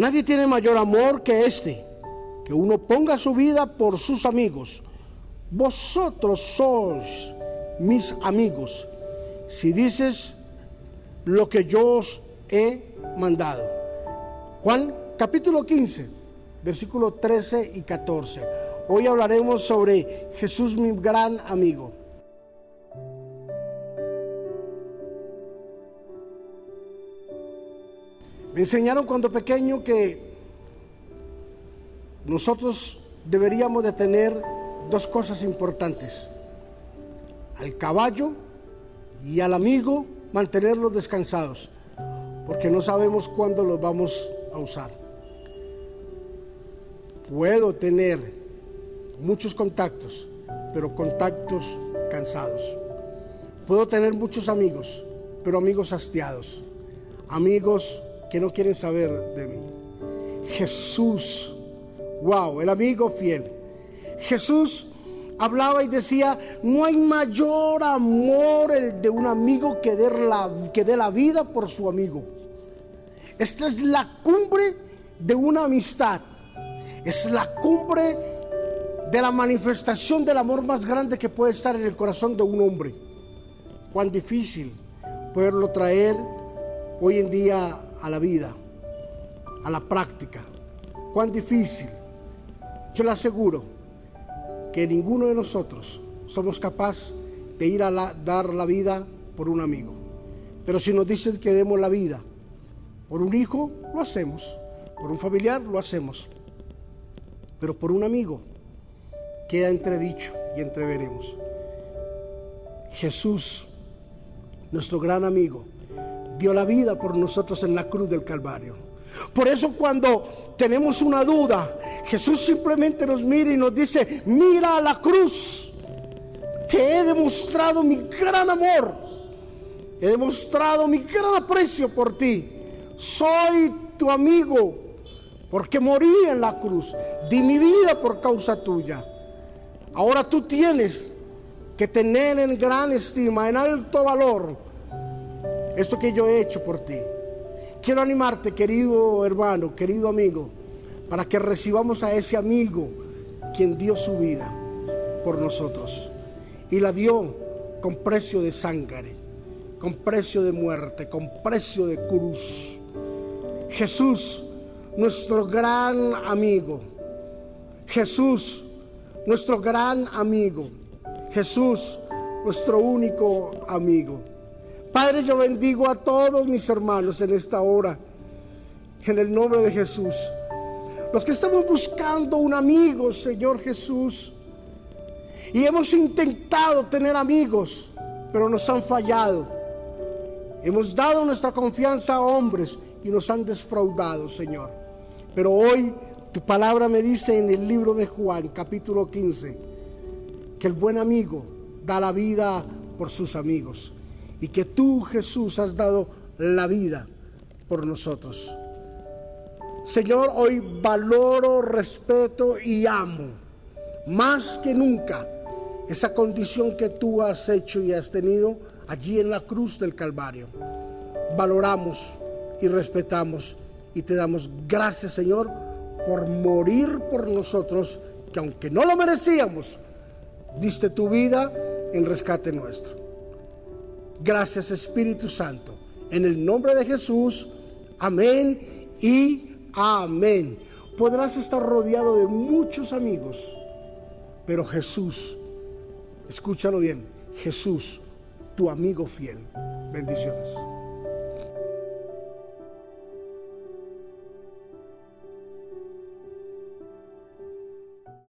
Nadie tiene mayor amor que este, que uno ponga su vida por sus amigos. Vosotros sois mis amigos, si dices lo que yo os he mandado. Juan capítulo 15, versículos 13 y 14. Hoy hablaremos sobre Jesús mi gran amigo. Enseñaron cuando pequeño que nosotros deberíamos de tener dos cosas importantes. Al caballo y al amigo mantenerlos descansados, porque no sabemos cuándo los vamos a usar. Puedo tener muchos contactos, pero contactos cansados. Puedo tener muchos amigos, pero amigos hastiados, amigos que no quieren saber de mí. Jesús, wow, el amigo fiel. Jesús hablaba y decía, no hay mayor amor el de un amigo que dé la, que dé la vida por su amigo. Esta es la cumbre de una amistad. Es la cumbre de la manifestación del amor más grande que puede estar en el corazón de un hombre. Cuán difícil poderlo traer hoy en día a la vida, a la práctica. Cuán difícil. Yo le aseguro que ninguno de nosotros somos capaz de ir a dar la vida por un amigo. Pero si nos dicen que demos la vida por un hijo, lo hacemos. Por un familiar, lo hacemos. Pero por un amigo, queda entredicho y entreveremos. Jesús, nuestro gran amigo, dio la vida por nosotros en la cruz del Calvario. Por eso cuando tenemos una duda, Jesús simplemente nos mira y nos dice, mira a la cruz, te he demostrado mi gran amor, he demostrado mi gran aprecio por ti, soy tu amigo, porque morí en la cruz, di mi vida por causa tuya. Ahora tú tienes que tener en gran estima, en alto valor, esto que yo he hecho por ti. Quiero animarte, querido hermano, querido amigo, para que recibamos a ese amigo quien dio su vida por nosotros y la dio con precio de sangre, con precio de muerte, con precio de cruz. Jesús, nuestro gran amigo. Jesús, nuestro gran amigo. Jesús, nuestro único amigo. Padre, yo bendigo a todos mis hermanos en esta hora, en el nombre de Jesús. Los que estamos buscando un amigo, Señor Jesús, y hemos intentado tener amigos, pero nos han fallado. Hemos dado nuestra confianza a hombres y nos han defraudado, Señor. Pero hoy tu palabra me dice en el libro de Juan, capítulo 15, que el buen amigo da la vida por sus amigos y que tú, Jesús, has dado la vida por nosotros. Señor, hoy valoro, respeto y amo más que nunca esa condición que tú has hecho y has tenido allí en la cruz del Calvario. Valoramos y respetamos y te damos gracias, Señor, por morir por nosotros, que aunque no lo merecíamos, diste tu vida en rescate nuestro. Gracias Espíritu Santo. En el nombre de Jesús. Amén y amén. Podrás estar rodeado de muchos amigos, pero Jesús, escúchalo bien, Jesús, tu amigo fiel. Bendiciones.